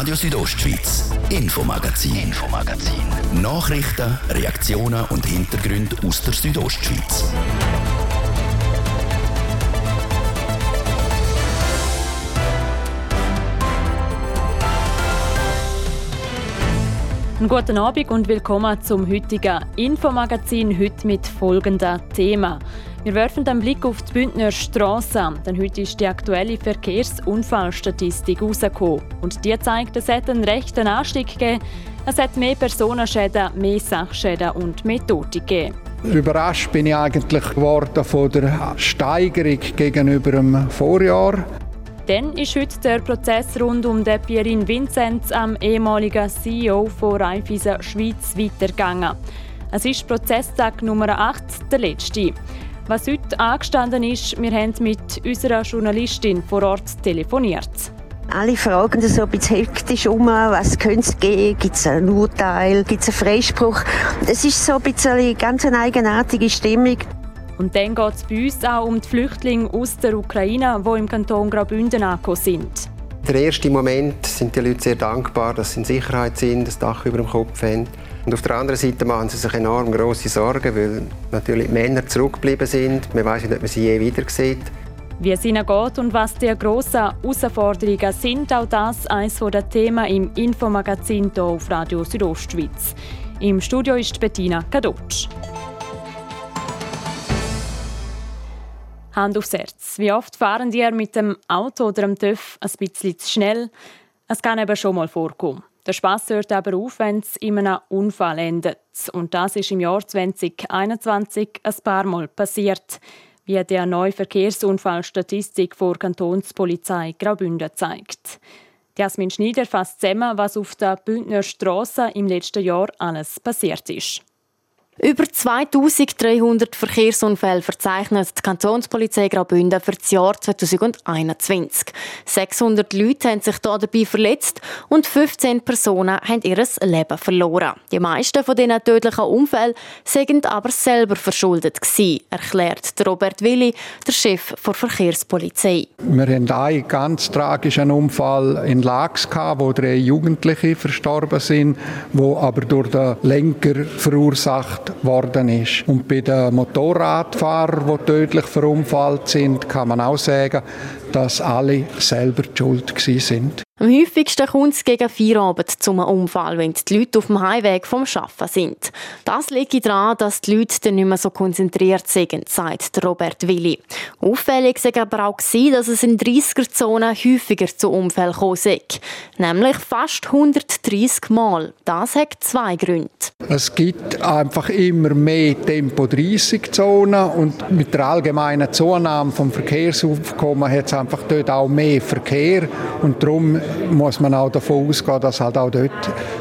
Radio Südostschweiz, Infomagazin, Infomagazin. Nachrichten, Reaktionen und Hintergründe aus der Südostschweiz. Einen guten Abend und willkommen zum heutigen Infomagazin. Heute mit folgenden Themen. Wir werfen den Blick auf die Bündner Straße, denn heute ist die aktuelle Verkehrsunfallstatistik rausgekommen. Und die zeigt, es hat einen rechten Anstieg gegeben. Es hat mehr Personenschäden, mehr Sachschäden und mehr Tote gegeben. Überrascht bin ich eigentlich geworden von der Steigerung gegenüber dem Vorjahr. Dann ist heute der Prozess rund um den Pierin Vinzenz, am ehemaligen CEO von Raiffeisen Schweiz, weitergegangen. Es ist Prozesstag Nummer 8, der letzte. Was heute angestanden ist, wir haben mit unserer Journalistin vor Ort telefoniert. Alle fragen so ein bisschen hektisch um, was könnte es geben, gibt es ein Urteil, gibt es einen Freispruch. Es ist so ein bisschen eine ganz eigenartige Stimmung. Und dann geht es bei uns auch um die Flüchtlinge aus der Ukraine, die im Kanton Graubünden angekommen sind. Der erste Moment sind die Leute sehr dankbar, dass sie in Sicherheit sind, das Dach über dem Kopf haben. Und auf der anderen Seite machen sie sich enorm große Sorgen, weil natürlich die Männer zurückgeblieben sind. Man weiß nicht, ob man sie je wieder sieht. Wie es ihnen geht und was die grossen Herausforderungen sind, auch das eines der Themen im Infomagazin hier auf Radio Südostschweiz. Im Studio ist Bettina Kadutsch. Hand aufs Herz. Wie oft fahren die mit dem Auto oder dem TÜV ein bisschen zu schnell? Es kann eben schon mal vorkommen. Der Spaß hört aber auf, wenn es in einem Unfall endet. Und das ist im Jahr 2021 ein paar Mal passiert, wie die neue Verkehrsunfallstatistik vor Kantonspolizei Graubünden zeigt. Jasmin Schneider fasst zusammen, was auf der Bündner Straße im letzten Jahr alles passiert ist. Über 2300 Verkehrsunfälle verzeichnet die Kantonspolizei Graubünden für das Jahr 2021. 600 Leute haben sich dabei verletzt und 15 Personen haben ihr Leben verloren. Die meisten von diesen tödlichen Unfällen sind aber selber verschuldet gewesen, erklärt Robert Willi, der Chef der Verkehrspolizei. Wir hatten einen ganz tragischen Unfall in Lax, wo drei Jugendliche verstorben sind, wo aber durch den Lenker verursacht worden ist. Und bei den Motorradfahrern, die tödlich verunfallt sind, kann man auch sagen, dass alle selber die schuld sind. Am häufigsten kommt es gegen Feierabend zum Unfall, wenn die Leute auf dem Heimweg vom Arbeiten sind. Das liegt daran, dass die Leute dann nicht mehr so konzentriert sind, sagt Robert Willi. Auffällig war aber auch, dass es in 30er-Zonen häufiger zu Unfällen kam. Nämlich fast 130 Mal. Das hat zwei Gründe. Es gibt einfach immer mehr Tempo-30-Zonen und mit der allgemeinen Zunahme des Verkehrsaufkommens hat es einfach dort auch mehr Verkehr und darum muss man auch davon ausgehen, dass halt auch dort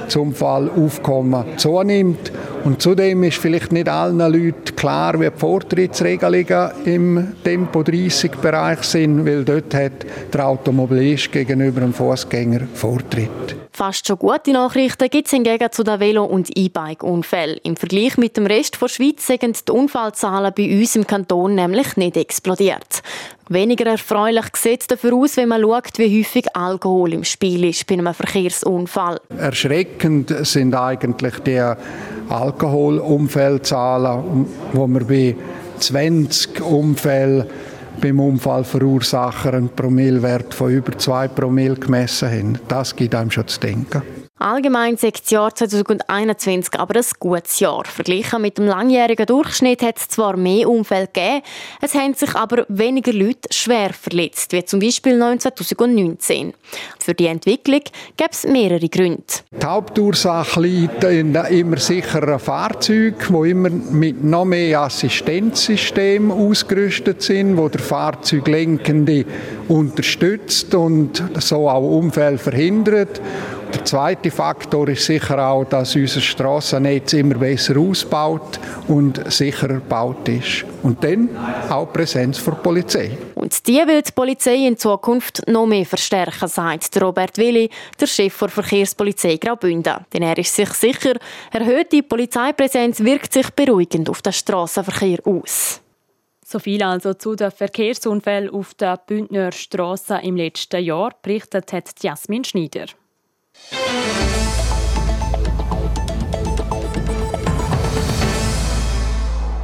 das Unfallaufkommen zunimmt. Und zudem ist vielleicht nicht allen Leuten klar, wie die Vortrittsregelungen im Tempo-30-Bereich sind, weil dort hat der Automobilist gegenüber dem Fußgänger Vortritt. Fast schon gute Nachrichten gibt es hingegen zu den Velo- und E-Bike-Unfällen. Im Vergleich mit dem Rest der Schweiz sind die Unfallzahlen bei uns im Kanton nämlich nicht explodiert. Weniger erfreulich sieht es dafür aus, wenn man schaut, wie häufig Alkohol im Spiel ist bei einem Verkehrsunfall. Erschreckend sind eigentlich die Alkoholunfallzahlen, wo wir bei 20 Unfällen beim Unfallverursacher einen Promillewert von über 2 Promille gemessen haben. Das gibt einem schon zu denken. Allgemein sagt das Jahr 2021 aber ein gutes Jahr. Verglichen mit dem langjährigen Durchschnitt hat es zwar mehr Unfälle gegeben, es haben sich aber weniger Leute schwer verletzt, wie zum Beispiel 2019. Für die Entwicklung gibt es mehrere Gründe. Die Hauptursache liegt in immer sicheren Fahrzeugen, die immer mit noch mehr Assistenzsystemen ausgerüstet sind, wo der Fahrzeuglenkende unterstützt und so auch Unfälle verhindert. Der zweite Faktor ist sicher auch, dass unser Strassennetz immer besser ausbaut und sicherer gebaut ist. Und dann auch Präsenz der Polizei. Und die will die Polizei in Zukunft noch mehr verstärken, sagt Robert Willi, der Chef der Verkehrspolizei Graubünden. Denn er ist sich sicher, erhöhte Polizeipräsenz wirkt sich beruhigend auf den Straßenverkehr aus. So viel also zu den Verkehrsunfällen auf der Bündner Straße im letzten Jahr, berichtet hat Jasmin Schneider.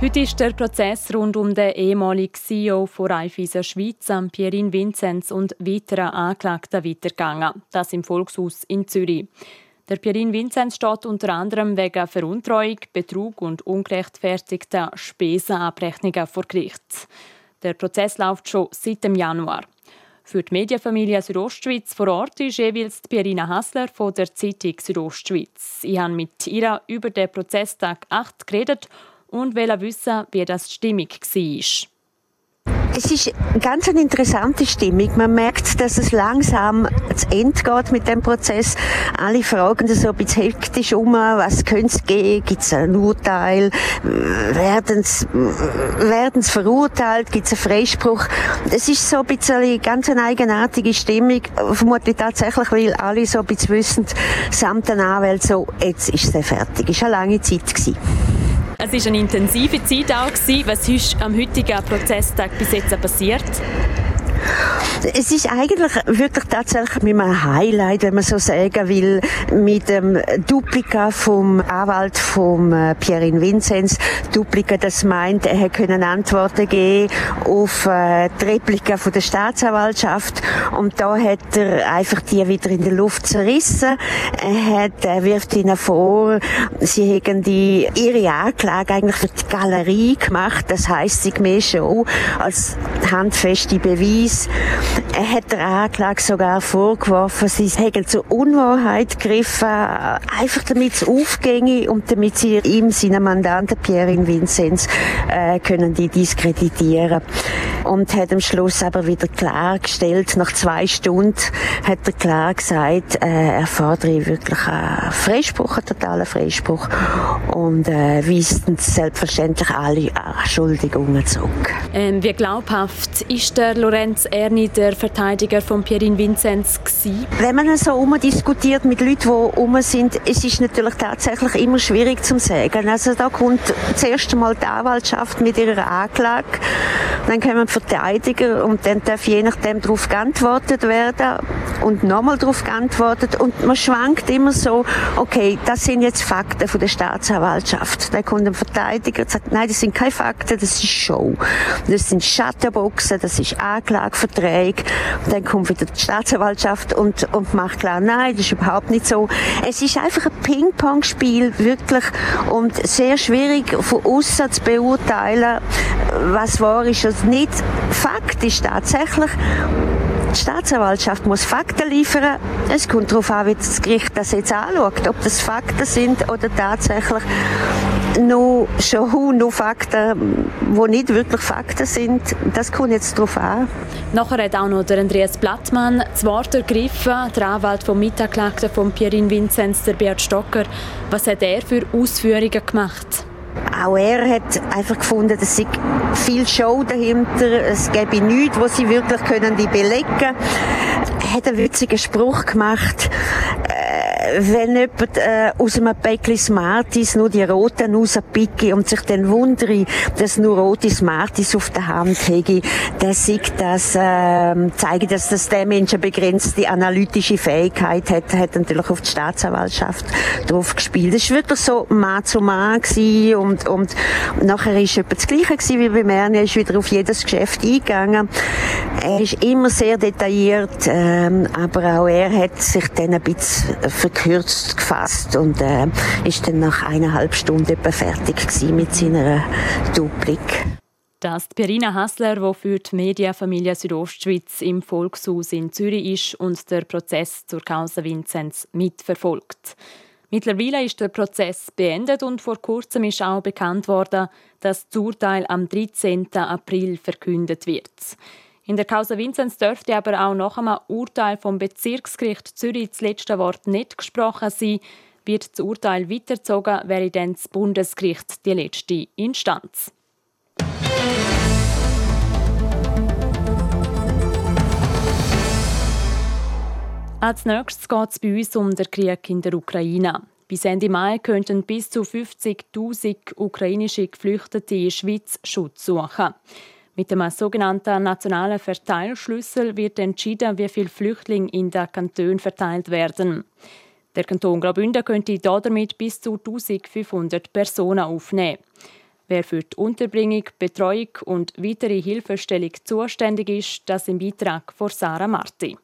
Heute ist der Prozess rund um den ehemaligen CEO von Raiffeisen Schweiz, Pierin Vinzenz und weiteren Anklagten weitergegangen. Das im Volkshaus in Zürich. Der Pierin Vinzenz steht unter anderem wegen Veruntreuung, Betrug und ungerechtfertigter Spesenabrechnungen vor Gericht. Der Prozess läuft schon seit dem Januar. Für die Medienfamilie Südostschweiz vor Ort ist jeweils Pierina Hassler von der Zeitung Südostschweiz. Ich habe mit ihr über den Prozesstag 8 geredet und wollte wissen, wie das die Stimmung war. Es ist ganz eine interessante Stimmung. Man merkt, dass es langsam zu Ende geht mit dem Prozess. Alle fragen so ein bisschen hektisch um, was könnte es geben? Gibt es ein Urteil? Werden sie verurteilt? Gibt es einen Freispruch? Es ist so ein bisschen eine ganz eine eigenartige Stimmung. Vermutlich tatsächlich, weil alle so ein bisschen wissen, samt den Anwälten so, jetzt ist es fertig. Es war eine lange Zeit. Gewesen. Es war eine intensive Zeit auch. Was ist am heutigen Prozesstag bis jetzt passiert? Es ist eigentlich wirklich tatsächlich mit einem Highlight, wenn man so sagen will, mit dem Duplika vom Anwalt vom äh, Pierin Vinzenz. Duplika, das meint, er können Antworten geben auf äh, die Replika von der Staatsanwaltschaft und da hat er einfach die wieder in der Luft zerrissen. Er, hat, er wirft ihnen vor, sie hätten die, ihre Anklage eigentlich für die Galerie gemacht, das heisst, sie mehr schon als handfeste Beweis er hat der Anklage sogar vorgeworfen, sie hätten zur Unwahrheit gegriffen, einfach damit es aufginge und damit sie ihm, seinen Mandanten Pierre Vinzenz, äh, können die diskreditieren. Und hat am Schluss aber wieder klargestellt, nach zwei Stunden hat er klar gesagt, äh, er fordere wirklich einen Freispruch, einen totalen Freispruch und äh, weist selbstverständlich alle Schuldigungen zurück. Ähm, wie glaubhaft ist der Lorenz Erni der Verteidiger von Pierin Vinzenz gewesen? Wenn man so umdiskutiert mit Leuten, die um sind, es ist natürlich tatsächlich immer schwierig zu sagen. Also da kommt zuerst einmal die Anwaltschaft mit ihrer Anklage, dann kommen Verteidiger und dann darf je nachdem darauf geantwortet werden und nochmal darauf geantwortet und man schwankt immer so, okay, das sind jetzt Fakten von der Staatsanwaltschaft. Dann kommt ein Verteidiger und sagt, nein, das sind keine Fakten, das ist Show. Das sind Schattenboxen, das ist Anklageverträge. Dann kommt wieder die Staatsanwaltschaft und, und macht klar, nein, das ist überhaupt nicht so. Es ist einfach ein Ping-Pong-Spiel, wirklich, und sehr schwierig von außen zu beurteilen, was wahr ist und nicht. Fakt ist tatsächlich, die Staatsanwaltschaft muss Fakten liefern. Es kommt darauf an, wie das Gericht das jetzt anschaut, ob das Fakten sind oder tatsächlich noch schon noch Fakten, die nicht wirklich Fakten sind. Das kommt jetzt darauf an. Nachher hat auch noch der Andreas Blattmann das Wort ergriffen, der Anwalt vom Mitanklagten von Pierin Vinzenz, der Bert Stocker. Was hat er für Ausführungen gemacht? Auch er hat einfach gefunden, es sei viel Show dahinter, es gäbe nichts, wo sie wirklich können die belegen können. Er hat einen witzigen Spruch gemacht, wenn jemand äh, aus einem Päckchen Smarties nur die roten rauspicke und sich dann wundere, dass nur rote Smarties auf der Hand hätte, dann sieht das, äh, zeigt, dass das der Mensch eine begrenzte analytische Fähigkeit hat, hat natürlich auf die Staatsanwaltschaft drauf gespielt. Es war wirklich so Mann zu Mann und, und nachher ist etwa das Gleiche gewesen wie bei mir. Er ist wieder auf jedes Geschäft eingegangen. Er ist immer sehr detailliert, ähm, aber auch er hat sich dann ein bisschen verkürzt gefasst und äh, ist dann nach eineinhalb Stunden etwa fertig mit seiner Duplik. Das ist Perina Hassler, die für die Medienfamilie Südostschweiz im Volkshaus in Zürich ist und der Prozess zur Causa Vinzenz mitverfolgt. Mittlerweile ist der Prozess beendet und vor kurzem ist auch bekannt worden, dass das Urteil am 13. April verkündet wird. In der Causa Vinzenz dürfte aber auch nach einem Urteil vom Bezirksgericht Zürich das letzte Wort nicht gesprochen sein. Wird das Urteil weitergezogen, wäre dann das Bundesgericht die letzte Instanz. Als nächstes geht es bei uns um den Krieg in der Ukraine. Bis Ende Mai könnten bis zu 50.000 ukrainische Geflüchtete in der Schweiz Schutz suchen. Mit dem sogenannten nationalen Verteilschlüssel wird entschieden, wie viele Flüchtlinge in den Kanton verteilt werden. Der Kanton Graubünden könnte damit bis zu 1500 Personen aufnehmen. Wer für die Unterbringung, Betreuung und weitere Hilfestellung zuständig ist, das im Beitrag von Sarah Marti.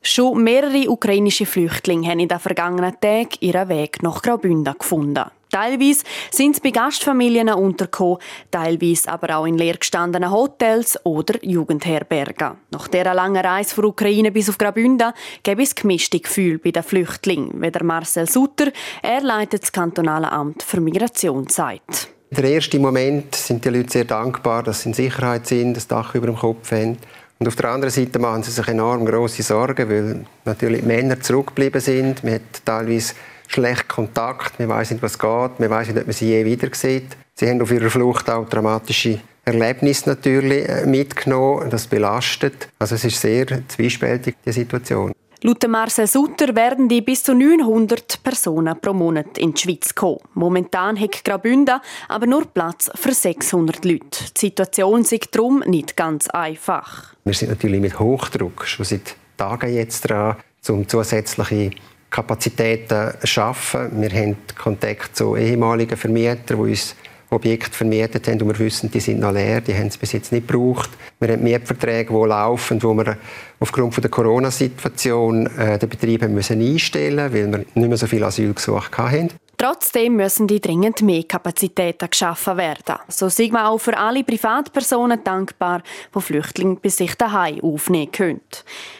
Schon mehrere ukrainische Flüchtlinge haben in den vergangenen Tagen ihren Weg nach Graubünden gefunden. Teilweise sind sie bei Gastfamilien untergekommen, teilweise aber auch in leergestandenen Hotels oder Jugendherbergen. Nach dieser langen Reise von Ukraine bis auf Graubünden gäbe es gemischte Gefühle bei den Flüchtlingen, wie der Marcel Sutter, er leitet das kantonale Amt für Migration, sagt. Der ersten Moment sind die Leute sehr dankbar, dass sie in Sicherheit sind, das Dach über dem Kopf haben. Und auf der anderen Seite machen sie sich enorm große Sorgen, weil natürlich Männer zurückgeblieben sind. Man hat teilweise schlecht Kontakt, man weiß nicht, was geht, man weiß nicht, ob man sie je wieder sieht. Sie haben auf ihrer Flucht auch dramatische Erlebnisse natürlich äh, mitgenommen. Das belastet. Also es ist sehr zwiespältig, die Situation. Laut Marcel Sutter werden die bis zu 900 Personen pro Monat in die Schweiz kommen. Momentan hat Graubünden aber nur Platz für 600 Leute. Die Situation ist darum nicht ganz einfach. Wir sind natürlich mit Hochdruck schon seit Tagen jetzt dran, um zusätzliche Kapazitäten schaffen. Wir haben Kontakt zu ehemaligen Vermietern, die uns Objekte vermietet haben und wir wissen, die sind noch leer, die haben es bis jetzt nicht gebraucht. Wir haben Mietverträge, die laufen, wo wir aufgrund der Corona-Situation äh, den Betrieb einstellen mussten, weil wir nicht mehr so viele Asylgesuche hatten. Trotzdem müssen die dringend mehr Kapazitäten geschaffen werden. So sind wir auch für alle Privatpersonen dankbar, die Flüchtlinge bei sich daheim aufnehmen können.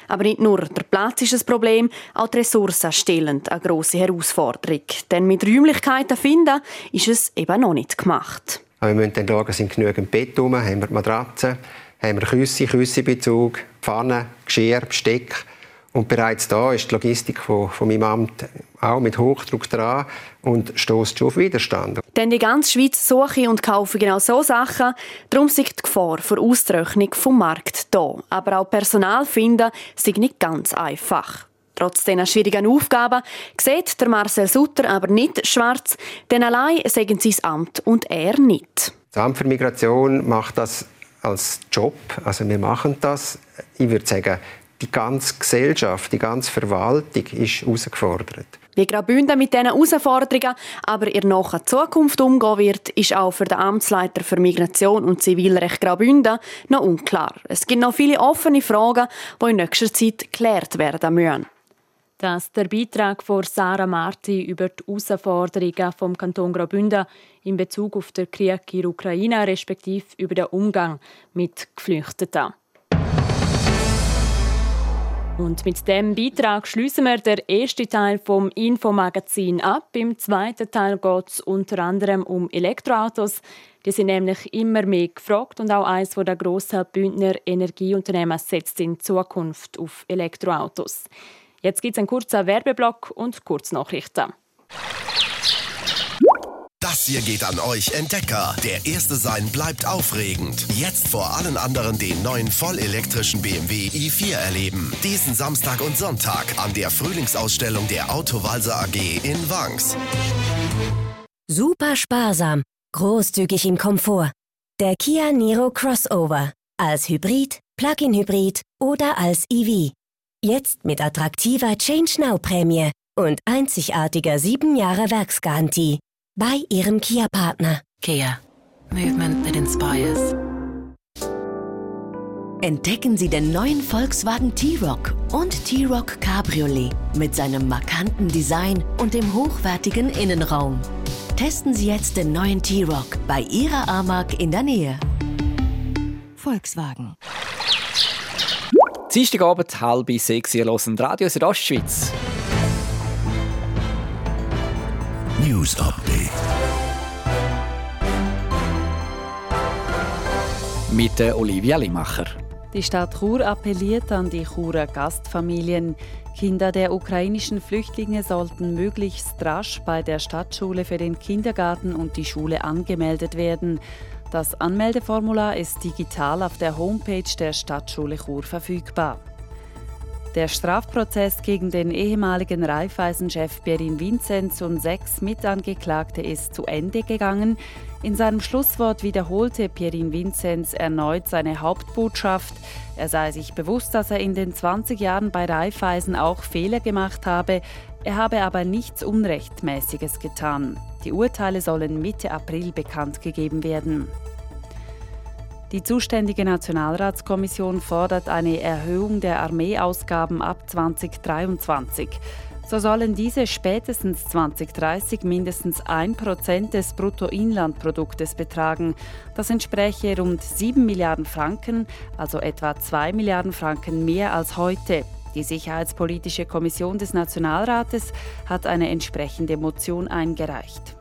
Aber nicht nur der Platz ist ein Problem, auch die Ressourcen stellen eine grosse Herausforderung. Denn mit Räumlichkeiten finden ist es eben noch nicht gemacht. wir müssen dann schauen, sind genügend Bett rum, haben wir Matratzen, haben wir Küsse, Küssebezug, Pfannen, Geschirr, Besteck. Und bereits da ist die Logistik von, von meinem Amt auch mit Hochdruck dran und stößt schon auf Widerstand. Denn die ganze Schweiz suche und kaufe genau so Sachen. Darum ist die Gefahr für Austrocknung vom Markt da. Aber auch Personal finden ist nicht ganz einfach. Trotz dieser schwierigen Aufgaben sieht der Marcel Sutter aber nicht schwarz, denn allein sagen sie das Amt und er nicht. Das Amt für Migration macht das als Job. Also wir machen das. Ich würde sagen, die ganze Gesellschaft, die ganze Verwaltung ist herausgefordert. Wie Graubünden mit diesen Herausforderungen aber in der Zukunft umgehen wird, ist auch für den Amtsleiter für Migration und Zivilrecht Graubünden noch unklar. Es gibt noch viele offene Fragen, die in nächster Zeit geklärt werden müssen. Das ist der Beitrag von Sarah Marti über die Herausforderungen vom Kanton Graubünden in Bezug auf den Krieg in der Ukraine respektive über den Umgang mit Geflüchteten. Und mit dem Beitrag schließen wir den ersten Teil vom Infomagazin ab. Im zweiten Teil geht es unter anderem um Elektroautos. Die sind nämlich immer mehr gefragt und auch eines der grossen Bündner Energieunternehmen setzt in Zukunft auf Elektroautos. Jetzt gibt es einen kurzen Werbeblock und Kurznachrichten. Das hier geht an euch Entdecker. Der erste sein bleibt aufregend. Jetzt vor allen anderen den neuen vollelektrischen BMW i4 erleben. Diesen Samstag und Sonntag an der Frühlingsausstellung der Autowalser AG in Wangs. Super sparsam, großzügig im Komfort. Der Kia Niro Crossover. Als Hybrid, Plug-in-Hybrid oder als EV. Jetzt mit attraktiver Change Now Prämie und einzigartiger 7 Jahre Werksgarantie bei Ihrem Kia-Partner. Kia. Movement that inspires. Entdecken Sie den neuen Volkswagen T-Rock und T-Rock Cabriolet mit seinem markanten Design und dem hochwertigen Innenraum. Testen Sie jetzt den neuen T-Rock bei Ihrer Amag in der Nähe. Volkswagen. Dienstagabend halb sechs, ihr hört Radio Südostschweiz. News Update. Mit der Olivia Limacher. Die Stadt Chur appelliert an die Churer Gastfamilien. Kinder der ukrainischen Flüchtlinge sollten möglichst rasch bei der Stadtschule für den Kindergarten und die Schule angemeldet werden. Das Anmeldeformular ist digital auf der Homepage der Stadtschule Chur verfügbar. Der Strafprozess gegen den ehemaligen Raiffeisenchef Berin Vinzenz und sechs Mitangeklagte ist zu Ende gegangen. In seinem Schlusswort wiederholte Pierin Vinzenz erneut seine Hauptbotschaft. Er sei sich bewusst, dass er in den 20 Jahren bei Raiffeisen auch Fehler gemacht habe. Er habe aber nichts Unrechtmäßiges getan. Die Urteile sollen Mitte April bekannt gegeben werden. Die zuständige Nationalratskommission fordert eine Erhöhung der Armeeausgaben ab 2023. So sollen diese spätestens 2030 mindestens 1% des Bruttoinlandproduktes betragen. Das entspräche rund 7 Milliarden Franken, also etwa 2 Milliarden Franken mehr als heute. Die Sicherheitspolitische Kommission des Nationalrates hat eine entsprechende Motion eingereicht.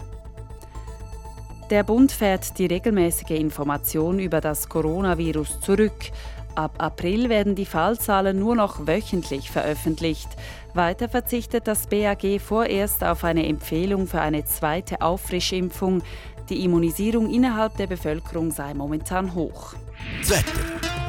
Der Bund fährt die regelmäßige Information über das Coronavirus zurück. Ab April werden die Fallzahlen nur noch wöchentlich veröffentlicht. Weiter verzichtet das BAG vorerst auf eine Empfehlung für eine zweite Auffrischimpfung. Die Immunisierung innerhalb der Bevölkerung sei momentan hoch. Wetter.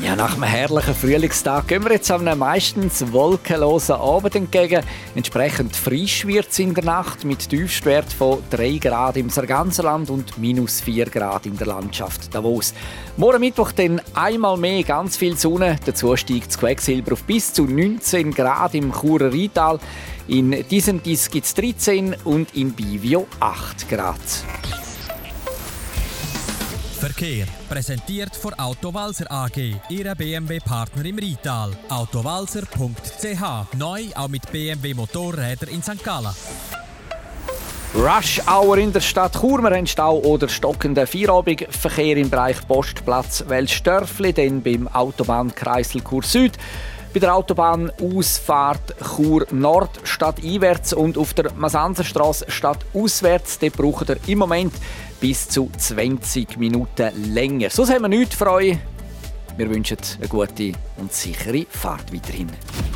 ja, nach einem herrlichen Frühlingstag gehen wir jetzt einem meistens wolkenlosen Abend entgegen. Entsprechend frisch wird es in der Nacht mit Tiefstwert von 3 Grad im Sarganserland und minus 4 Grad in der Landschaft Davos. Morgen Mittwoch dann einmal mehr ganz viel Sonne. Dazu steigt das Quecksilber auf bis zu 19 Grad im Churer Rheintal. In diesem Disk gibt es 13 und in Bivio 8 Grad. Verkehr. Präsentiert von Autowalzer AG, Ihrer BMW-Partner im Rital. Autowalzer.ch. Neu auch mit BMW Motorräder in St. Gallen. Rush Hour in der Stadt Chur. Wir haben Stau oder stockenden Feierabendverkehr im Bereich Postplatz Welsdörfli, dann beim Autobahnkreisel Chur Süd bei der Autobahnausfahrt Chur Nord stadteinwärts und auf der Masanserstraße stadtauswärts. Dort braucht ihr im Moment bis zu 20 Minuten länger. Sonst haben wir nichts für euch. Wir wünschen eine gute und sichere Fahrt weiterhin.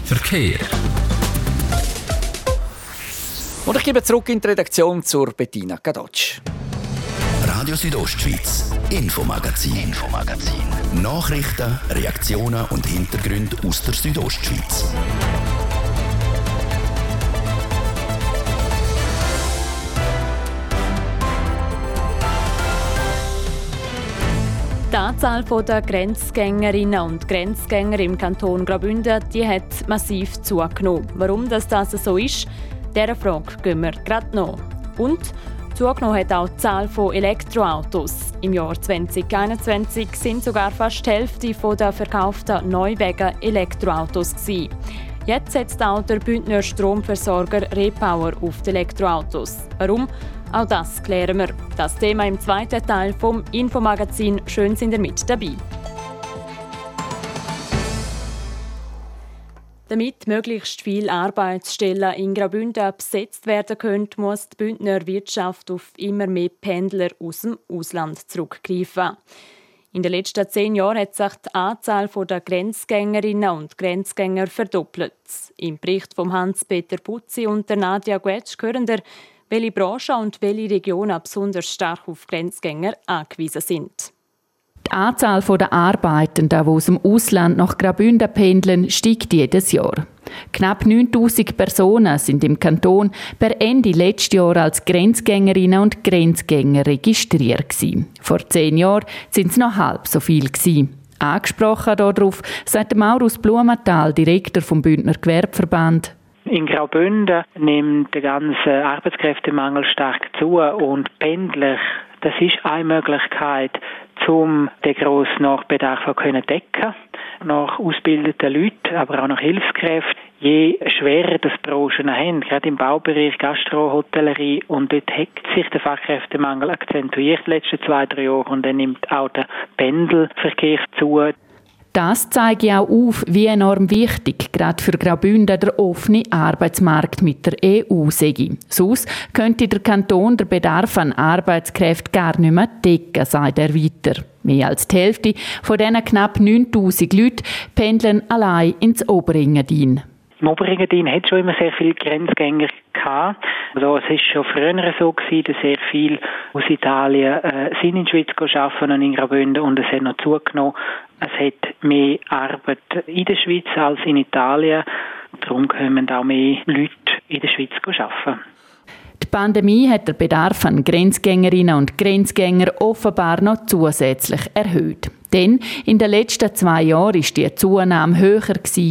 Verkehr. Und ich gebe zurück in die Redaktion zur Bettina Gadotsch. Radio Südostschweiz, Infomagazin, Infomagazin. Nachrichten, Reaktionen und Hintergründe aus der Südostschweiz. Die Anzahl der Grenzgängerinnen und Grenzgänger im Kanton Graubünden die hat massiv zugenommen. Warum das, so ist, dieser Frage gehen wir gerade noch. Und zugenommen hat auch die Zahl von Elektroautos. Im Jahr 2021 sind sogar fast die Hälfte der verkauften Neuwagen Elektroautos. Gewesen. Jetzt setzt auch der Bündner Stromversorger Repower auf die Elektroautos. Warum? Auch das klären wir. Das Thema im zweiten Teil vom Infomagazin. Schön sind ihr mit dabei. Damit möglichst viele Arbeitsstellen in Graubünden besetzt werden können, muss die Bündner Wirtschaft auf immer mehr Pendler aus dem Ausland zurückgreifen. In den letzten zehn Jahren hat sich die Anzahl der Grenzgängerinnen und Grenzgänger verdoppelt. Im Bericht von Hans-Peter Putzi und der Nadia Guetsch hören wir, welche Branchen und welche Regionen besonders stark auf Grenzgänger angewiesen sind. Die Anzahl der Arbeitenden, die aus dem Ausland nach Graubünden pendeln, steigt jedes Jahr. Knapp 9000 Personen sind im Kanton per Ende letzten Jahr als Grenzgängerinnen und Grenzgänger registriert. Vor zehn Jahren sind es noch halb so viel. Angesprochen darauf sagt Maurus Blumenthal, Direktor vom Bündner Gewerbeverband, in Graubünden nimmt der ganze Arbeitskräftemangel stark zu und pendlich, das ist eine Möglichkeit, um den grossen Nachbedarf zu decken nach ausgebildeten Leuten, aber auch nach Hilfskräften. Je schwerer das Branchen haben, gerade im Baubereich, Gastro, Hotellerie, und dort hat sich der Fachkräftemangel akzentuiert den letzten zwei, drei Jahren und dann nimmt auch der Pendelverkehr zu. Das zeigt auch auf, wie enorm wichtig gerade für Graubünden der offene Arbeitsmarkt mit der EU sei. Sonst könnte der Kanton den Bedarf an Arbeitskräften gar nicht mehr decken, sagt er weiter. Mehr als die Hälfte von diesen knapp 9000 Leuten pendeln allein ins Oberengadin. Im Oberengadin hat schon immer sehr viele Grenzgänger. Also es ist schon früher so gewesen, dass sehr viele aus Italien äh, sind in die Schweiz arbeiten und in Graubünden und es hat noch zugenommen. Es hat mehr Arbeit in der Schweiz als in Italien. Darum kommen auch mehr Leute in der Schweiz arbeiten. Die Pandemie hat den Bedarf an Grenzgängerinnen und Grenzgängern offenbar noch zusätzlich erhöht. Denn in den letzten zwei Jahren war die Zunahme höher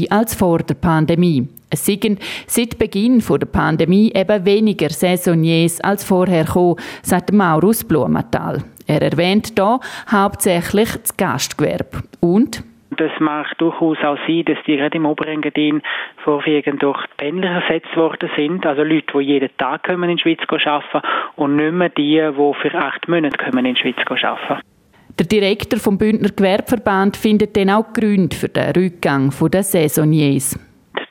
als vor der Pandemie. Es sind seit Beginn der Pandemie eben weniger Saisoniers als vorher gekommen, sagt Maurus Blumenthal. Er erwähnt hier hauptsächlich das Gastgewerbe und das mag durchaus auch sein, dass die gerade im Oberengadin vorwiegend durch Pendler ersetzt worden sind. Also Leute, die jeden Tag kommen in die Schweiz arbeiten und nicht mehr die, die für acht Monate kommen in die Schweiz arbeiten. Der Direktor vom Bündner Gewerbeverband findet dann auch Gründe für den Rückgang der Saisoniers.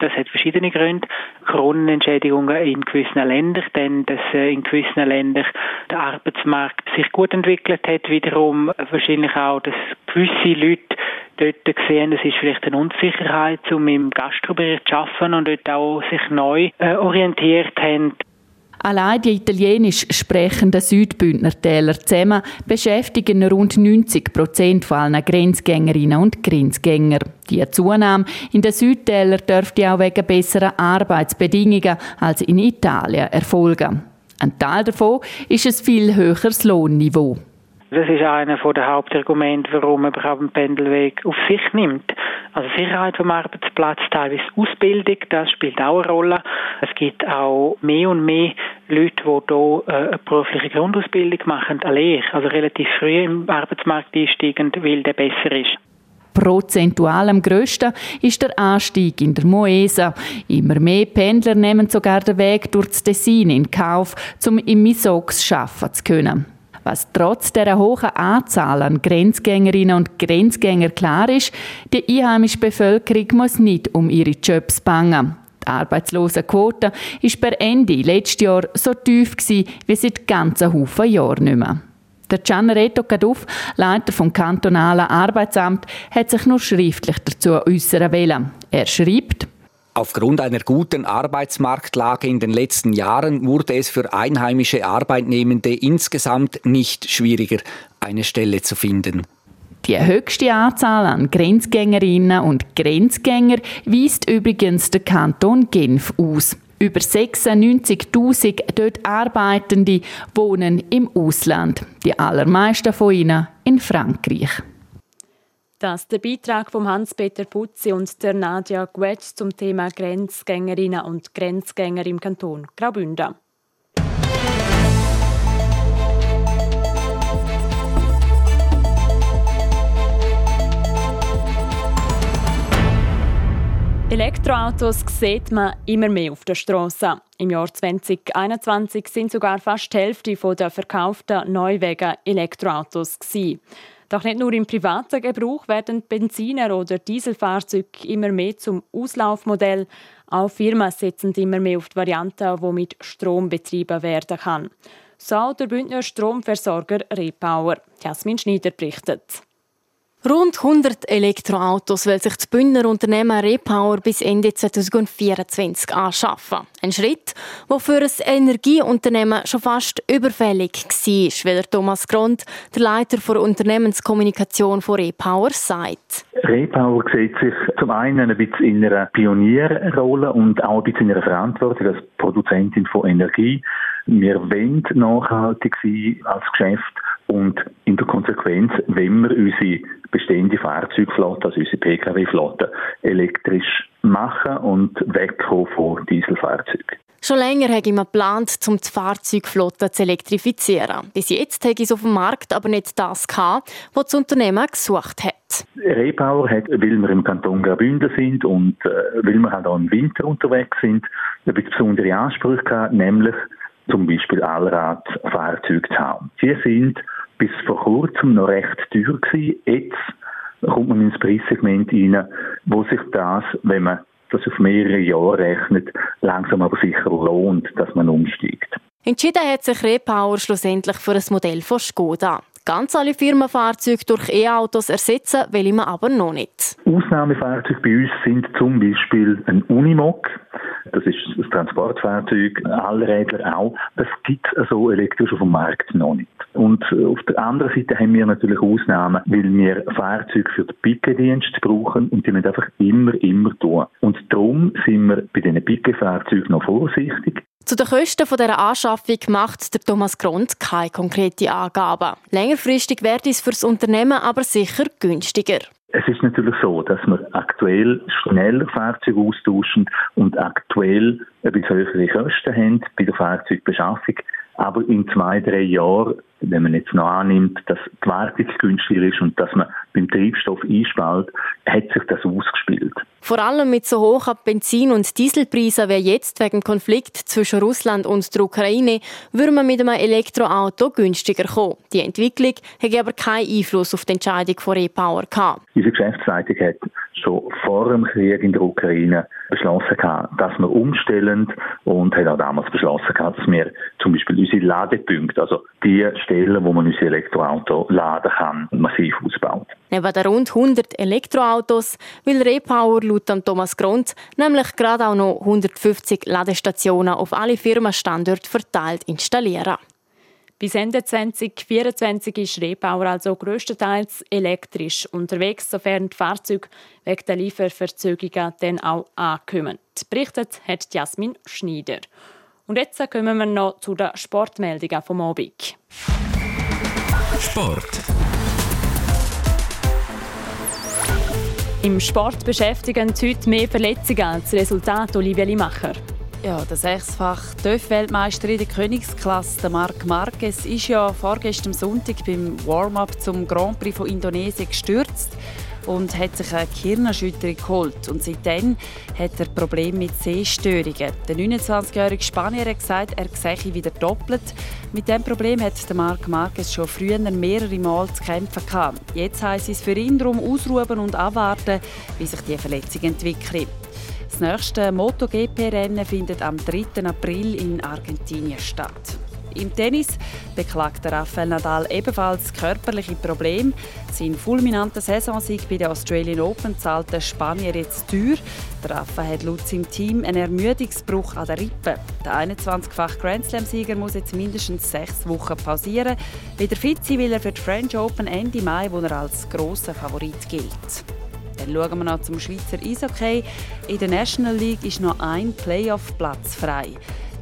Das hat verschiedene Gründe. Kronenentschädigungen in gewissen Ländern, denn dass äh, in gewissen Ländern der Arbeitsmarkt sich gut entwickelt hat, wiederum wahrscheinlich auch, dass gewisse Leute dort sehen, es ist vielleicht eine Unsicherheit, um im Gastrobereich zu arbeiten und dort auch sich neu äh, orientiert haben. Allein die italienisch sprechenden Südbündner Täler zusammen beschäftigen rund 90 Prozent von allen Grenzgängerinnen und Grenzgänger. Die Zunahme in den Südtälern dürfte auch wegen besserer Arbeitsbedingungen als in Italien erfolgen. Ein Teil davon ist ein viel höheres Lohnniveau. Das ist einer der Hauptargumente, warum man überhaupt einen Pendelweg auf sich nimmt. Also Sicherheit vom Arbeitsplatz, teilweise Ausbildung, das spielt auch eine Rolle. Es gibt auch mehr und mehr Leute, die hier äh, eine berufliche Grundausbildung machen, eine Lehre, also relativ früh im Arbeitsmarkt einsteigen, weil der besser ist. Prozentual am grössten ist der Anstieg in der Moesa. Immer mehr Pendler nehmen sogar den Weg durch das Tessin in Kauf, um im Misox arbeiten zu können. Was trotz der hohen Anzahl an Grenzgängerinnen und Grenzgängern klar ist, die einheimische Bevölkerung muss nicht um ihre Jobs bangen. Die Arbeitslosenquote war per Ende letztes Jahr so tief wie seit ganzen Haufen Jahren nicht mehr. Der Gianreto Caduff, Leiter vom kantonalen Arbeitsamt, hat sich nur schriftlich dazu äußern wollen. Er schreibt, Aufgrund einer guten Arbeitsmarktlage in den letzten Jahren wurde es für einheimische Arbeitnehmende insgesamt nicht schwieriger, eine Stelle zu finden. Die höchste Anzahl an Grenzgängerinnen und Grenzgänger weist übrigens der Kanton Genf aus. Über 96.000 dort Arbeitende wohnen im Ausland, die allermeisten von ihnen in Frankreich. Das der Beitrag von Hans-Peter Putzi und der Nadja Guetsch zum Thema Grenzgängerinnen und Grenzgänger im Kanton Graubünden. Elektroautos sieht man immer mehr auf der Straße. Im Jahr 2021 sind sogar fast die Hälfte der verkauften Neuwagen Elektroautos. Doch nicht nur im privaten Gebrauch werden Benziner- oder Dieselfahrzeuge immer mehr zum Auslaufmodell. Auch Firmen setzen immer mehr auf die Variante, die mit Strom betrieben werden kann. So der Bündner Stromversorger Repower. Jasmin Schneider berichtet. Rund 100 Elektroautos will sich das Bündner Unternehmen Repower bis Ende 2024 anschaffen. Ein Schritt, der für ein Energieunternehmen schon fast überfällig war, wie der Thomas Grund, der Leiter der Unternehmenskommunikation von Repower, sagt. Repower sieht sich zum einen ein bisschen in einer Pionierrolle und auch ein bisschen in einer Verantwortung als Produzentin von Energie. Wir wollen nachhaltig sein als Geschäft und in der Konsequenz, wenn wir unsere bestehende Fahrzeugflotte, also unsere Pkw-Flotte, elektrisch machen und wegkommen von Dieselfahrzeugen. Schon länger habe ich mir geplant, um die Fahrzeugflotte zu elektrifizieren. Bis jetzt habe ich es auf dem Markt aber nicht das gehabt, was das Unternehmen gesucht hat. Repower hat, weil wir im Kanton Graubünden sind und äh, weil wir halt auch im Winter unterwegs sind, ein bisschen besondere Ansprüche gehabt, nämlich zum Beispiel Allradfahrzeuge zu haben. Die sind bis vor kurzem noch recht teuer gewesen. Jetzt kommt man ins Preissegment rein, wo sich das, wenn man das auf mehrere Jahre rechnet, langsam aber sicher lohnt, dass man umsteigt. Entschieden hat sich Repower schlussendlich für ein Modell von Skoda. Ganz alle Firmenfahrzeuge durch E-Autos ersetzen will man aber noch nicht. Ausnahmefahrzeuge bei uns sind zum Beispiel ein Unimog. Das ist das Transportfahrzeug, Allrädler auch. Das gibt es so elektrisch auf dem Markt noch nicht. Und auf der anderen Seite haben wir natürlich Ausnahmen, weil wir Fahrzeuge für den Picke-Dienst brauchen und die müssen einfach immer, immer tun. Und darum sind wir bei diesen Picke-Fahrzeugen noch vorsichtig. Zu den Kosten dieser Anschaffung macht der Thomas Grund keine konkrete Angaben. Längerfristig wäre es für das Unternehmen aber sicher günstiger. Es ist natürlich so, dass wir aktuell schneller Fahrzeuge austauschen und aktuell bisschen höhere Kosten haben bei der Fahrzeugbeschaffung. Aber in zwei, drei Jahren, wenn man jetzt noch annimmt, dass die Wartung günstiger ist und dass man beim Treibstoff einspart, hat sich das ausgespielt. Vor allem mit so hohen Benzin- und Dieselpreisen wie jetzt wegen Konflikt zwischen Russland und der Ukraine würde man mit einem Elektroauto günstiger kommen. Die Entwicklung hat aber keinen Einfluss auf die Entscheidung von Repower gehabt. Unsere Geschäftsleitung hat schon vor dem Krieg in der Ukraine beschlossen dass wir umstellen und hat auch damals beschlossen dass wir zum Beispiel unsere Ladepunkte, also die Stellen, wo man unser Elektroauto laden kann, massiv ausbauen. Neben den rund 100 Elektroautos will Repower laut Thomas Grund nämlich gerade auch noch 150 Ladestationen auf alle Firmenstandorte verteilt installieren. Bis Ende 2024 ist Rebauer also größtenteils elektrisch unterwegs, sofern die Fahrzeuge wegen der Lieferverzögerungen dann auch ankommen. Berichtet hat Jasmin Schneider. Und jetzt kommen wir noch zu den Sportmeldungen vom Abend. Sport. Im Sport beschäftigen heute mehr Verletzungen als Resultat Olivia Limacher. Ja, der sechsfach TÜV-Weltmeister in der Königsklasse, Marc Marquez, ist ja vorgestern Sonntag beim Warm-up zum Grand Prix von Indonesien gestürzt und hat sich eine Gehirnerschütterung geholt. Und seitdem hat er Probleme mit Sehstörungen. Der 29-jährige Spanier hat gesagt, er sehe wieder doppelt. Mit diesem Problem hat der Marc Marquez schon früher mehrere Mal zu kämpfen gehabt. Jetzt heisst es für ihn darum ausruhen und abwarten, wie sich die Verletzung entwickelt. Das nächste MotoGP-Rennen findet am 3. April in Argentinien statt. Im Tennis beklagt Rafael Nadal ebenfalls körperliche Probleme. Sein fulminanter Saisonsieg bei der Australian Open zahlt der Spanier jetzt teuer. Der Rafa hat laut seinem Team einen Ermüdungsbruch an der Rippe. Der 21-fache Grand Slam-Sieger muss jetzt mindestens sechs Wochen pausieren. Wieder fit sein will er für die French Open Ende Mai, wo er als grosser Favorit gilt. Dann schauen wir noch zum Schweizer Eishockey. In der National League ist noch ein Playoff-Platz frei.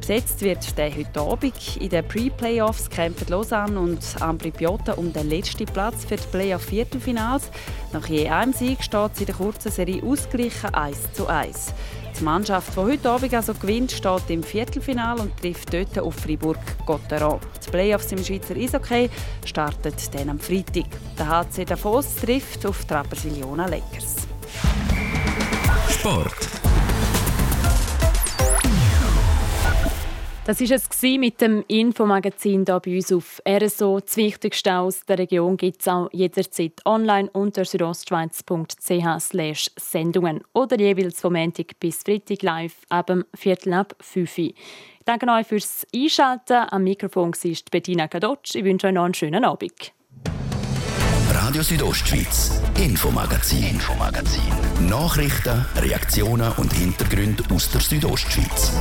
Besetzt wird der heute Abend. In den Pre-Playoffs kämpfen Lausanne und Ambri Piotta um den letzten Platz für die Playoff-Viertelfinals. Nach je einem Sieg steht es in der kurzen Serie ausgleichen 1 zu 1. Die Mannschaft, die heute Abend also gewinnt, steht im Viertelfinal und trifft dort auf Fribourg-Gotteron. Die Playoffs im Schweizer Eishockey starten dann am Freitag. Der HC Davos trifft auf Trapersiliona Lakers. Sport. Das war es mit dem Infomagazin hier bei uns auf RSO. Das Wichtigste aus der Region gibt es auch jederzeit online unter südostschweiz.ch Sendungen oder jeweils vom Montag bis Freitag live ab dem Viertel ab 5 Uhr. Ich danke euch fürs Einschalten. Am Mikrofon war Bettina Kadotsch. Ich wünsche euch noch einen schönen Abend. Radio Südostschweiz, Infomagazin, Infomagazin. Nachrichten, Reaktionen und Hintergründe aus der Südostschweiz.